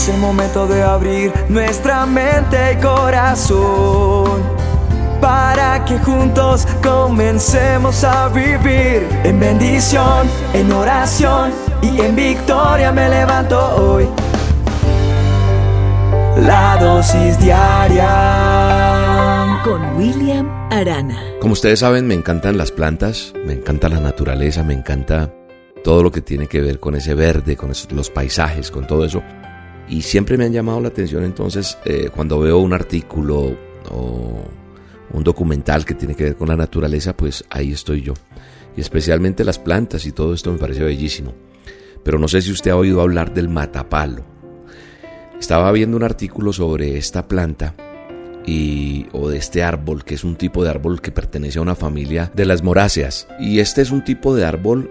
Es el momento de abrir nuestra mente y corazón para que juntos comencemos a vivir en bendición, en oración y en victoria me levanto hoy. La dosis diaria con William Arana. Como ustedes saben, me encantan las plantas, me encanta la naturaleza, me encanta todo lo que tiene que ver con ese verde, con los paisajes, con todo eso. Y siempre me han llamado la atención entonces eh, cuando veo un artículo o un documental que tiene que ver con la naturaleza, pues ahí estoy yo. Y especialmente las plantas y todo esto me parece bellísimo. Pero no sé si usted ha oído hablar del matapalo. Estaba viendo un artículo sobre esta planta y, o de este árbol, que es un tipo de árbol que pertenece a una familia de las moráceas. Y este es un tipo de árbol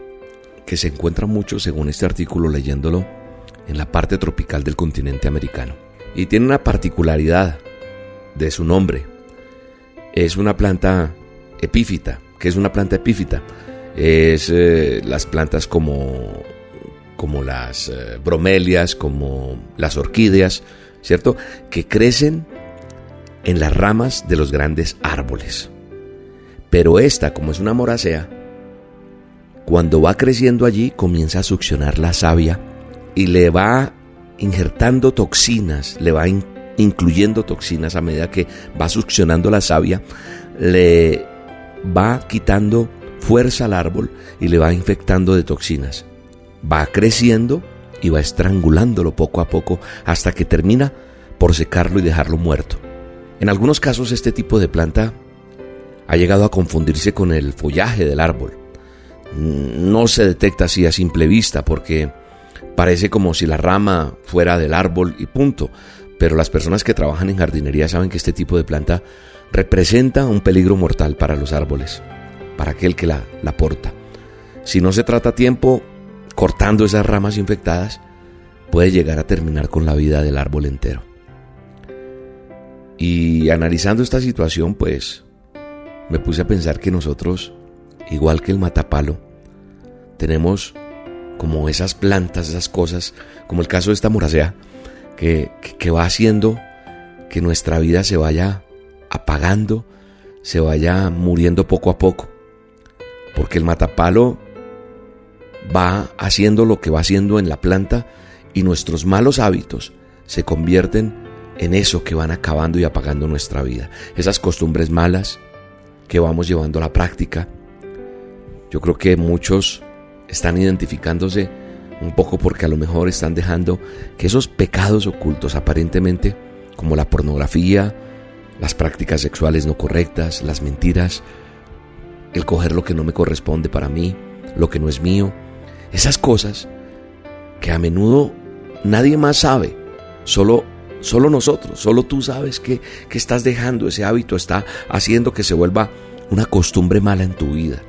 que se encuentra mucho, según este artículo leyéndolo, en la parte tropical del continente americano. Y tiene una particularidad de su nombre, es una planta epífita. que es una planta epífita? Es eh, las plantas como, como las eh, bromelias, como las orquídeas, ¿cierto? Que crecen en las ramas de los grandes árboles. Pero esta, como es una moracea, cuando va creciendo allí comienza a succionar la savia y le va injertando toxinas, le va incluyendo toxinas a medida que va succionando la savia, le va quitando fuerza al árbol y le va infectando de toxinas. Va creciendo y va estrangulándolo poco a poco hasta que termina por secarlo y dejarlo muerto. En algunos casos este tipo de planta ha llegado a confundirse con el follaje del árbol. No se detecta así a simple vista porque parece como si la rama fuera del árbol y punto, pero las personas que trabajan en jardinería saben que este tipo de planta representa un peligro mortal para los árboles, para aquel que la, la porta. Si no se trata a tiempo cortando esas ramas infectadas, puede llegar a terminar con la vida del árbol entero. Y analizando esta situación, pues me puse a pensar que nosotros, igual que el matapalo, tenemos como esas plantas, esas cosas, como el caso de esta muracea, que, va haciendo que nuestra vida se vaya apagando, se vaya muriendo poco a poco. Porque el matapalo va haciendo lo que va haciendo en la planta y nuestros malos hábitos se convierten en eso que van acabando y apagando nuestra vida. Esas costumbres malas que vamos llevando a la práctica. Yo creo que muchos están identificándose un poco porque a lo mejor están dejando que esos pecados ocultos aparentemente, como la pornografía, las prácticas sexuales no correctas, las mentiras, el coger lo que no me corresponde para mí, lo que no es mío, esas cosas que a menudo nadie más sabe, solo, solo nosotros, solo tú sabes que, que estás dejando ese hábito, está haciendo que se vuelva una costumbre mala en tu vida.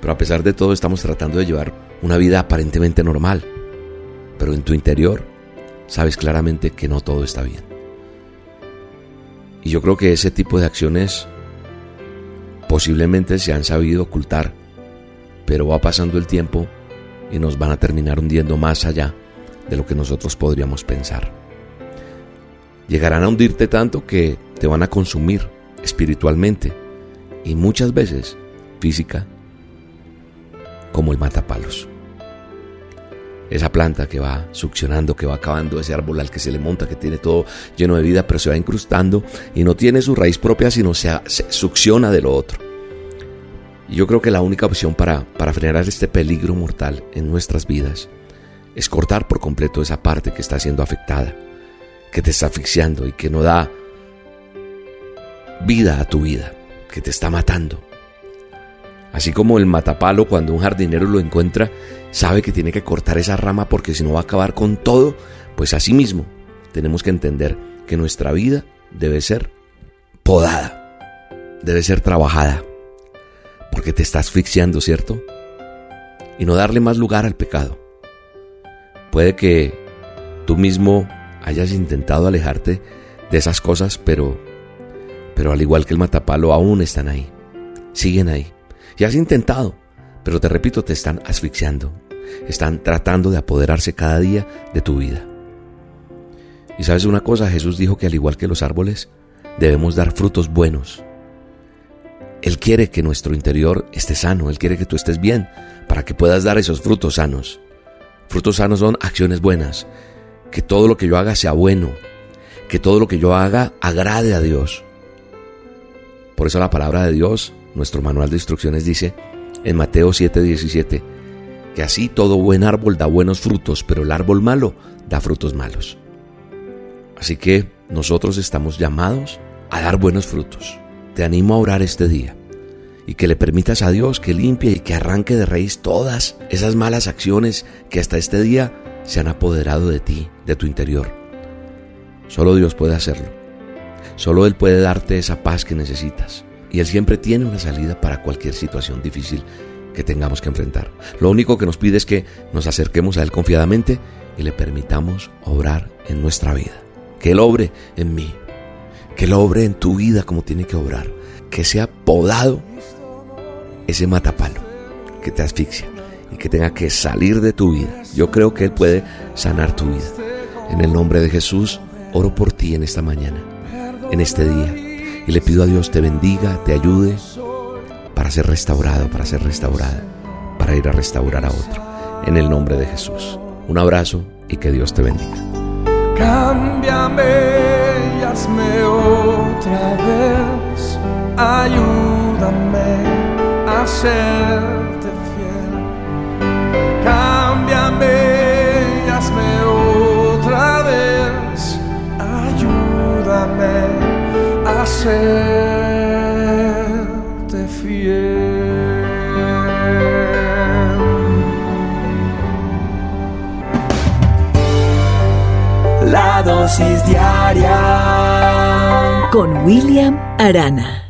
Pero a pesar de todo estamos tratando de llevar una vida aparentemente normal, pero en tu interior sabes claramente que no todo está bien. Y yo creo que ese tipo de acciones posiblemente se han sabido ocultar, pero va pasando el tiempo y nos van a terminar hundiendo más allá de lo que nosotros podríamos pensar. Llegarán a hundirte tanto que te van a consumir espiritualmente y muchas veces física como el matapalos. Esa planta que va succionando, que va acabando, ese árbol al que se le monta, que tiene todo lleno de vida, pero se va incrustando y no tiene su raíz propia, sino se, succiona de lo otro. Y yo creo que la única opción para, para frenar este peligro mortal en nuestras vidas es cortar por completo esa parte que está siendo afectada, que te está asfixiando y que no da vida a tu vida, que te está matando. Así como el matapalo cuando un jardinero lo encuentra, sabe que tiene que cortar esa rama porque si no va a acabar con todo, pues así mismo tenemos que entender que nuestra vida debe ser podada, debe ser trabajada, porque te está asfixiando, ¿cierto? Y no darle más lugar al pecado. Puede que tú mismo hayas intentado alejarte de esas cosas, pero pero al igual que el matapalo aún están ahí. Siguen ahí y has intentado, pero te repito, te están asfixiando. Están tratando de apoderarse cada día de tu vida. Y sabes una cosa, Jesús dijo que al igual que los árboles, debemos dar frutos buenos. Él quiere que nuestro interior esté sano, Él quiere que tú estés bien, para que puedas dar esos frutos sanos. Frutos sanos son acciones buenas, que todo lo que yo haga sea bueno, que todo lo que yo haga agrade a Dios. Por eso la palabra de Dios, nuestro manual de instrucciones dice en Mateo 7:17, que así todo buen árbol da buenos frutos, pero el árbol malo da frutos malos. Así que nosotros estamos llamados a dar buenos frutos. Te animo a orar este día y que le permitas a Dios que limpie y que arranque de raíz todas esas malas acciones que hasta este día se han apoderado de ti, de tu interior. Solo Dios puede hacerlo. Solo Él puede darte esa paz que necesitas. Y Él siempre tiene una salida para cualquier situación difícil que tengamos que enfrentar. Lo único que nos pide es que nos acerquemos a Él confiadamente y le permitamos obrar en nuestra vida. Que Él obre en mí. Que Él obre en tu vida como tiene que obrar. Que sea podado ese matapalo que te asfixia y que tenga que salir de tu vida. Yo creo que Él puede sanar tu vida. En el nombre de Jesús, oro por ti en esta mañana, en este día. Y le pido a Dios te bendiga, te ayude para ser restaurado, para ser restaurada, para ir a restaurar a otro. En el nombre de Jesús. Un abrazo y que Dios te bendiga. Cámbiame hazme otra vez. Ayúdame a serte serte fiel. La dosis diaria Con William Arana.